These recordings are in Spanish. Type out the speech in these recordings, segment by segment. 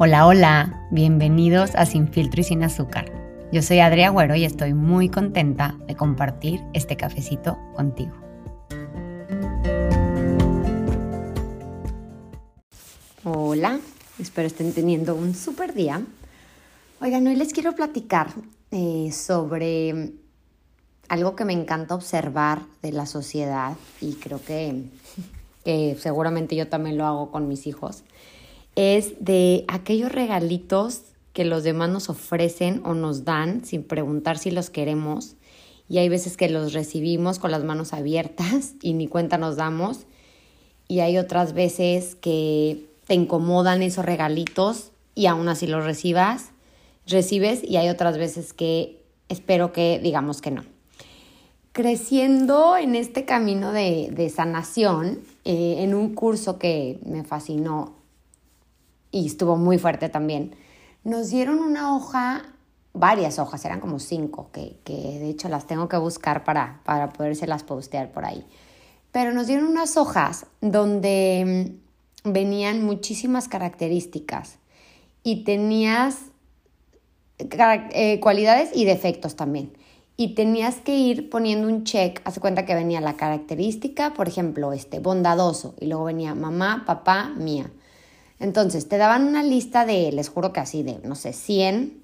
Hola, hola, bienvenidos a Sin Filtro y Sin Azúcar. Yo soy Adria Agüero y estoy muy contenta de compartir este cafecito contigo. Hola, espero estén teniendo un súper día. Oigan, hoy les quiero platicar eh, sobre algo que me encanta observar de la sociedad y creo que, que seguramente yo también lo hago con mis hijos es de aquellos regalitos que los demás nos ofrecen o nos dan sin preguntar si los queremos. Y hay veces que los recibimos con las manos abiertas y ni cuenta nos damos. Y hay otras veces que te incomodan esos regalitos y aún así los recibas, recibes. Y hay otras veces que espero que digamos que no. Creciendo en este camino de, sanación, eh, en un curso que me fascinó y estuvo muy fuerte también, nos dieron una hoja, varias hojas, eran como cinco, que, que de hecho las tengo que buscar para, para las postear por ahí. Pero nos dieron unas hojas donde mm, venían muchísimas características y tenías eh, cualidades y defectos también. Y tenías que ir poniendo un check, hace cuenta que venía la característica, por ejemplo, este, bondadoso, y luego venía mamá, papá, mía. Entonces, te daban una lista de, les juro que así, de, no sé, 100,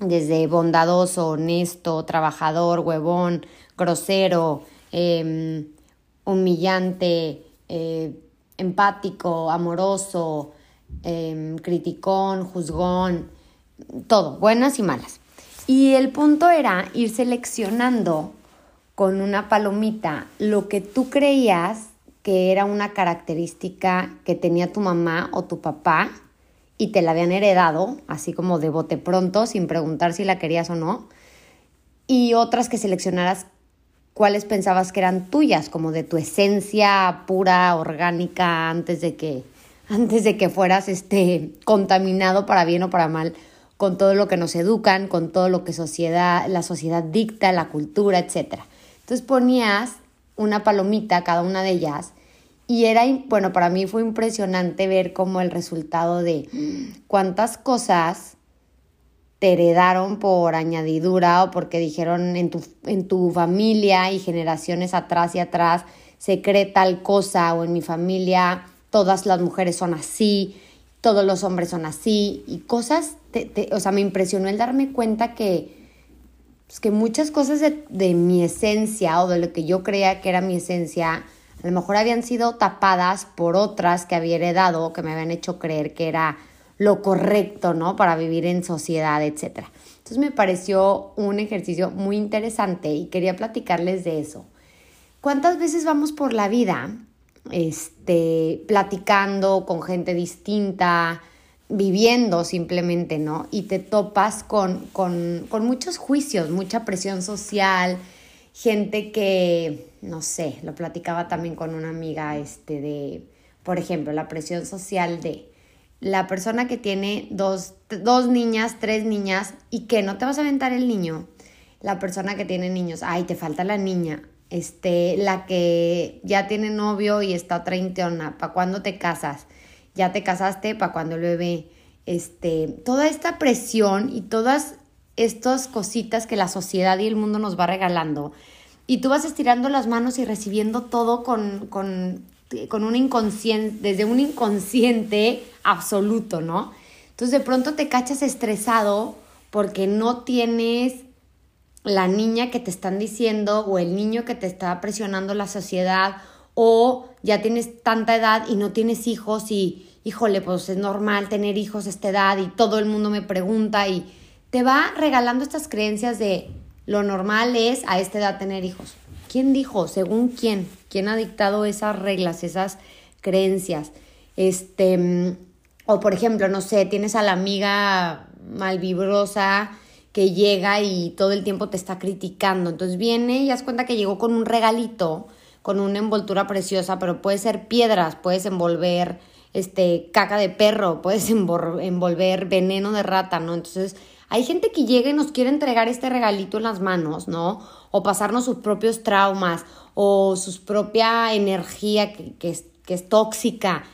desde bondadoso, honesto, trabajador, huevón, grosero, em, humillante, eh, empático, amoroso, em, criticón, juzgón, todo, buenas y malas. Y el punto era ir seleccionando con una palomita lo que tú creías que era una característica que tenía tu mamá o tu papá y te la habían heredado, así como de bote pronto, sin preguntar si la querías o no, y otras que seleccionaras cuáles pensabas que eran tuyas, como de tu esencia pura, orgánica, antes de que, antes de que fueras este, contaminado para bien o para mal con todo lo que nos educan, con todo lo que sociedad, la sociedad dicta, la cultura, etc. Entonces ponías una palomita cada una de ellas. Y era, bueno, para mí fue impresionante ver como el resultado de cuántas cosas te heredaron por añadidura o porque dijeron en tu, en tu familia y generaciones atrás y atrás se cree tal cosa o en mi familia todas las mujeres son así, todos los hombres son así y cosas, o sea, me impresionó el darme cuenta que, pues, que muchas cosas de, de mi esencia o de lo que yo creía que era mi esencia, a lo mejor habían sido tapadas por otras que había heredado, que me habían hecho creer que era lo correcto, ¿no? Para vivir en sociedad, etc. Entonces me pareció un ejercicio muy interesante y quería platicarles de eso. ¿Cuántas veces vamos por la vida este, platicando con gente distinta, viviendo simplemente, ¿no? Y te topas con, con, con muchos juicios, mucha presión social, gente que no sé, lo platicaba también con una amiga, este, de, por ejemplo, la presión social de la persona que tiene dos, dos niñas, tres niñas, y que no te vas a aventar el niño. La persona que tiene niños, ay, te falta la niña. Este, la que ya tiene novio y está treintona, ¿para cuándo te casas? Ya te casaste, ¿para cuándo el bebé? Este, toda esta presión y todas estas cositas que la sociedad y el mundo nos va regalando y tú vas estirando las manos y recibiendo todo con, con, con un inconsciente, desde un inconsciente absoluto, ¿no? Entonces de pronto te cachas estresado porque no tienes la niña que te están diciendo o el niño que te está presionando la sociedad o ya tienes tanta edad y no tienes hijos y híjole, pues es normal tener hijos a esta edad y todo el mundo me pregunta y te va regalando estas creencias de lo normal es a esta edad tener hijos. ¿Quién dijo? ¿Según quién? ¿Quién ha dictado esas reglas, esas creencias? Este, o por ejemplo, no sé, tienes a la amiga malvibrosa que llega y todo el tiempo te está criticando. Entonces viene y das cuenta que llegó con un regalito, con una envoltura preciosa, pero puede ser piedras, puedes envolver este caca de perro, puedes envolver veneno de rata, ¿no? Entonces hay gente que llega y nos quiere entregar este regalito en las manos, ¿no? O pasarnos sus propios traumas o su propia energía que, es, que es tóxica.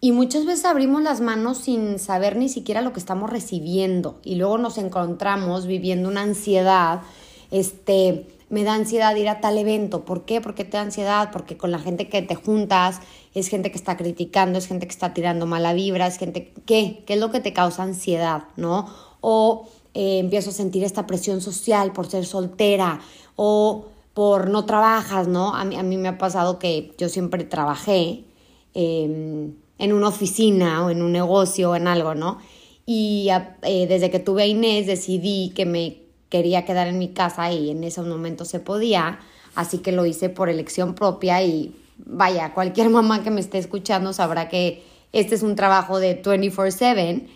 Y muchas veces abrimos las manos sin saber ni siquiera lo que estamos recibiendo y luego nos encontramos viviendo una ansiedad, este, me da ansiedad ir a tal evento. ¿Por qué? Porque te da ansiedad, porque con la gente que te juntas es gente que está criticando, es gente que está tirando mala vibra, es gente ¿qué? ¿Qué es lo que te causa ansiedad, no? O eh, empiezo a sentir esta presión social por ser soltera o por no trabajas, ¿no? A mí, a mí me ha pasado que yo siempre trabajé. Eh, en una oficina o en un negocio o en algo, ¿no? Y eh, desde que tuve a Inés decidí que me quería quedar en mi casa y en ese momento se podía, así que lo hice por elección propia y vaya, cualquier mamá que me esté escuchando sabrá que este es un trabajo de 24/7,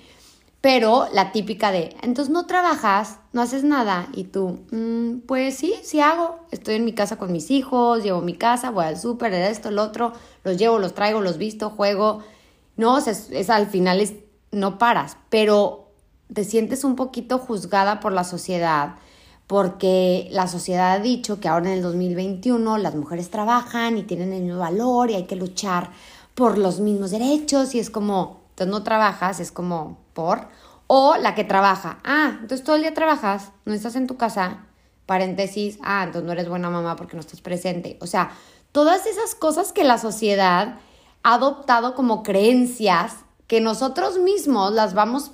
pero la típica de, entonces no trabajas, no haces nada y tú, mm, pues sí, sí hago, estoy en mi casa con mis hijos, llevo mi casa, voy al súper, esto, el otro, los llevo, los traigo, los visto, juego, no, es, al final es, no paras, pero te sientes un poquito juzgada por la sociedad, porque la sociedad ha dicho que ahora en el 2021 las mujeres trabajan y tienen el mismo valor y hay que luchar por los mismos derechos y es como, entonces no trabajas, es como por, o la que trabaja, ah, entonces todo el día trabajas, no estás en tu casa, paréntesis, ah, entonces no eres buena mamá porque no estás presente, o sea, todas esas cosas que la sociedad adoptado como creencias que nosotros mismos las vamos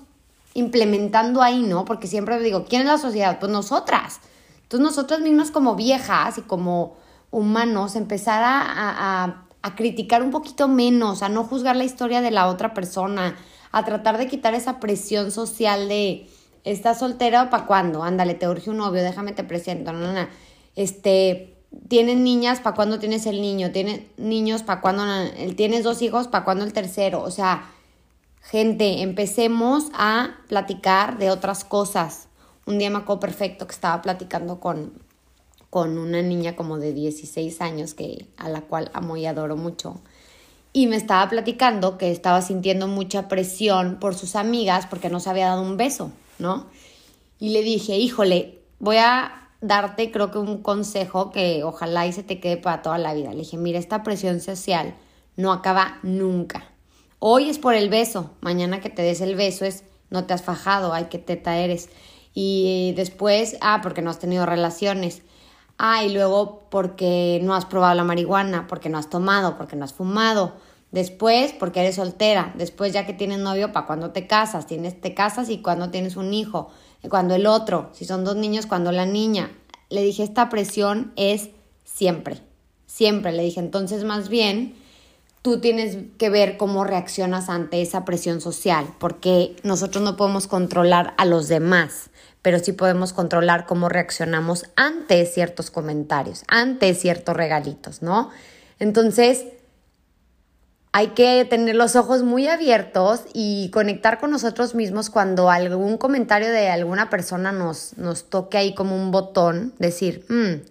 implementando ahí, ¿no? Porque siempre digo, ¿quién es la sociedad? Pues nosotras. Entonces nosotras mismas como viejas y como humanos empezar a, a, criticar un poquito menos, a no juzgar la historia de la otra persona, a tratar de quitar esa presión social de, ¿estás soltera para cuándo? Ándale, te urge un novio, déjame te presento, no, no, no. Este, tienes niñas, ¿para cuándo tienes el niño? Tienes niños, ¿para cuándo? Tienes dos hijos, ¿para cuándo el tercero? O sea, gente, empecemos a platicar de otras cosas. Un día me acuerdo perfecto que estaba platicando con, con una niña como de 16 años que, a la cual amo y adoro mucho. Y me estaba platicando que estaba sintiendo mucha presión por sus amigas porque no se había dado un beso, ¿no? Y le dije, híjole, voy a darte creo que un consejo que ojalá y se te quede para toda la vida. Le dije, mira, esta presión social no acaba nunca. Hoy es por el beso, mañana que te des el beso es no te has fajado, ay, qué teta eres. Y después, ah, porque no has tenido relaciones. Ah, y luego porque no has probado la marihuana, porque no has tomado, porque no has fumado. Después, porque eres soltera. Después, ya que tienes novio, ¿para cuando te casas? Tienes, te casas y cuando tienes un hijo cuando el otro, si son dos niños, cuando la niña. Le dije, esta presión es siempre, siempre. Le dije, entonces más bien, tú tienes que ver cómo reaccionas ante esa presión social, porque nosotros no podemos controlar a los demás, pero sí podemos controlar cómo reaccionamos ante ciertos comentarios, ante ciertos regalitos, ¿no? Entonces, hay que tener los ojos muy abiertos y conectar con nosotros mismos cuando algún comentario de alguna persona nos, nos toque ahí como un botón, decir, mm,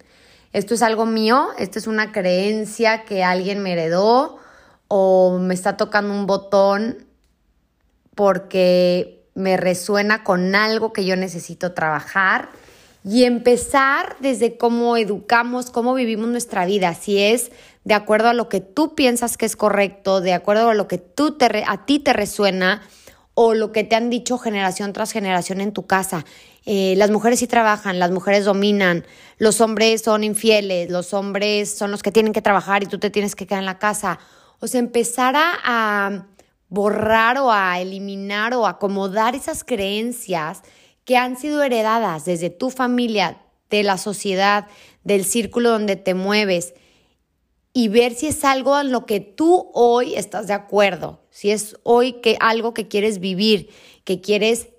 esto es algo mío, esto es una creencia que alguien me heredó o me está tocando un botón porque me resuena con algo que yo necesito trabajar y empezar desde cómo educamos, cómo vivimos nuestra vida, si es de acuerdo a lo que tú piensas que es correcto, de acuerdo a lo que tú te, a ti te resuena o lo que te han dicho generación tras generación en tu casa. Eh, las mujeres sí trabajan, las mujeres dominan, los hombres son infieles, los hombres son los que tienen que trabajar y tú te tienes que quedar en la casa. O sea, empezar a borrar o a eliminar o acomodar esas creencias que han sido heredadas desde tu familia, de la sociedad, del círculo donde te mueves y ver si es algo en lo que tú hoy estás de acuerdo, si es hoy que algo que quieres vivir, que quieres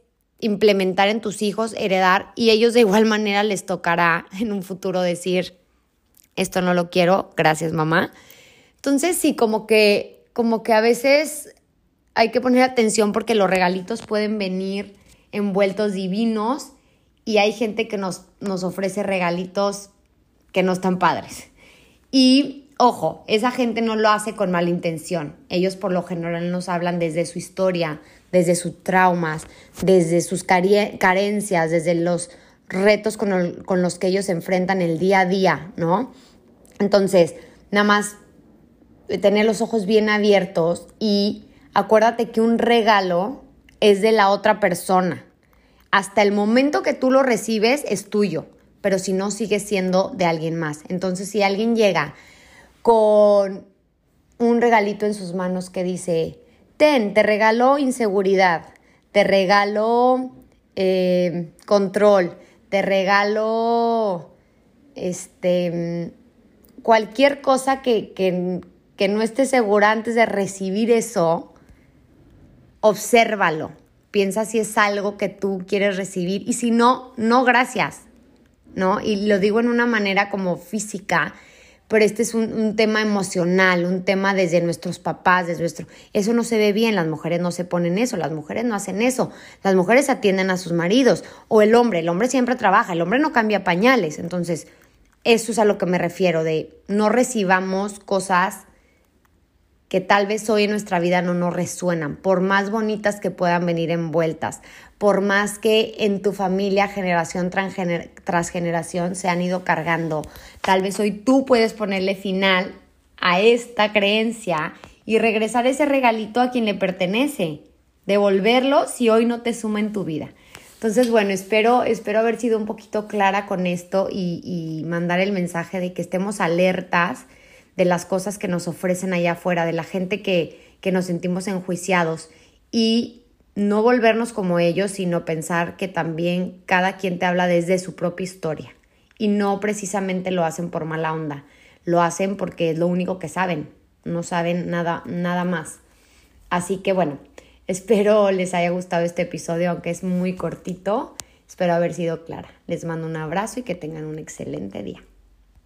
implementar en tus hijos, heredar y ellos de igual manera les tocará en un futuro decir esto no lo quiero, gracias mamá. Entonces sí, como que como que a veces hay que poner atención porque los regalitos pueden venir envueltos divinos y hay gente que nos, nos ofrece regalitos que no están padres. Y Ojo, esa gente no lo hace con mala intención. Ellos por lo general nos hablan desde su historia, desde sus traumas, desde sus carencias, desde los retos con, con, los que ellos se enfrentan el día a día, ¿no? Entonces, nada más tener los ojos bien abiertos y acuérdate que un regalo es de la otra persona. Hasta el momento que tú lo recibes es tuyo, pero si no sigue siendo de alguien más. Entonces, si alguien llega con un regalito en sus manos que dice, ten, te regaló inseguridad, te regaló eh, control, te regaló este, cualquier cosa que, que no estés segura antes de recibir eso, obsérvalo. Piensa si es algo que tú quieres recibir y si no, no gracias, ¿no? Y lo digo en una manera como física, pero este es un, tema emocional, un tema desde nuestros papás, desde nuestro... Eso no se ve bien, las mujeres no se ponen eso, las mujeres no hacen eso, las mujeres atienden a sus maridos, o el hombre, el hombre siempre trabaja, el hombre no cambia pañales, entonces eso es a lo que me refiero, de no recibamos cosas que tal vez hoy en nuestra vida no nos resuenan, por más bonitas que puedan venir envueltas, por más que en tu familia generación tras generación se han ido cargando. Tal vez hoy tú puedes ponerle final a esta creencia y regresar ese regalito a quien le pertenece, devolverlo si hoy no te suma en tu vida. Entonces, bueno, espero, espero haber sido un poquito clara con esto y, y mandar el mensaje de que estemos alertas de las cosas que nos ofrecen allá afuera, de la gente que, que nos sentimos enjuiciados y no volvernos como ellos, sino pensar que también cada quien te habla desde su propia historia y no precisamente lo hacen por mala onda, lo hacen porque es lo único que saben, no saben nada, nada más. Así que bueno, espero les haya gustado este episodio, aunque es muy cortito, espero haber sido clara. Les mando un abrazo y que tengan un excelente día.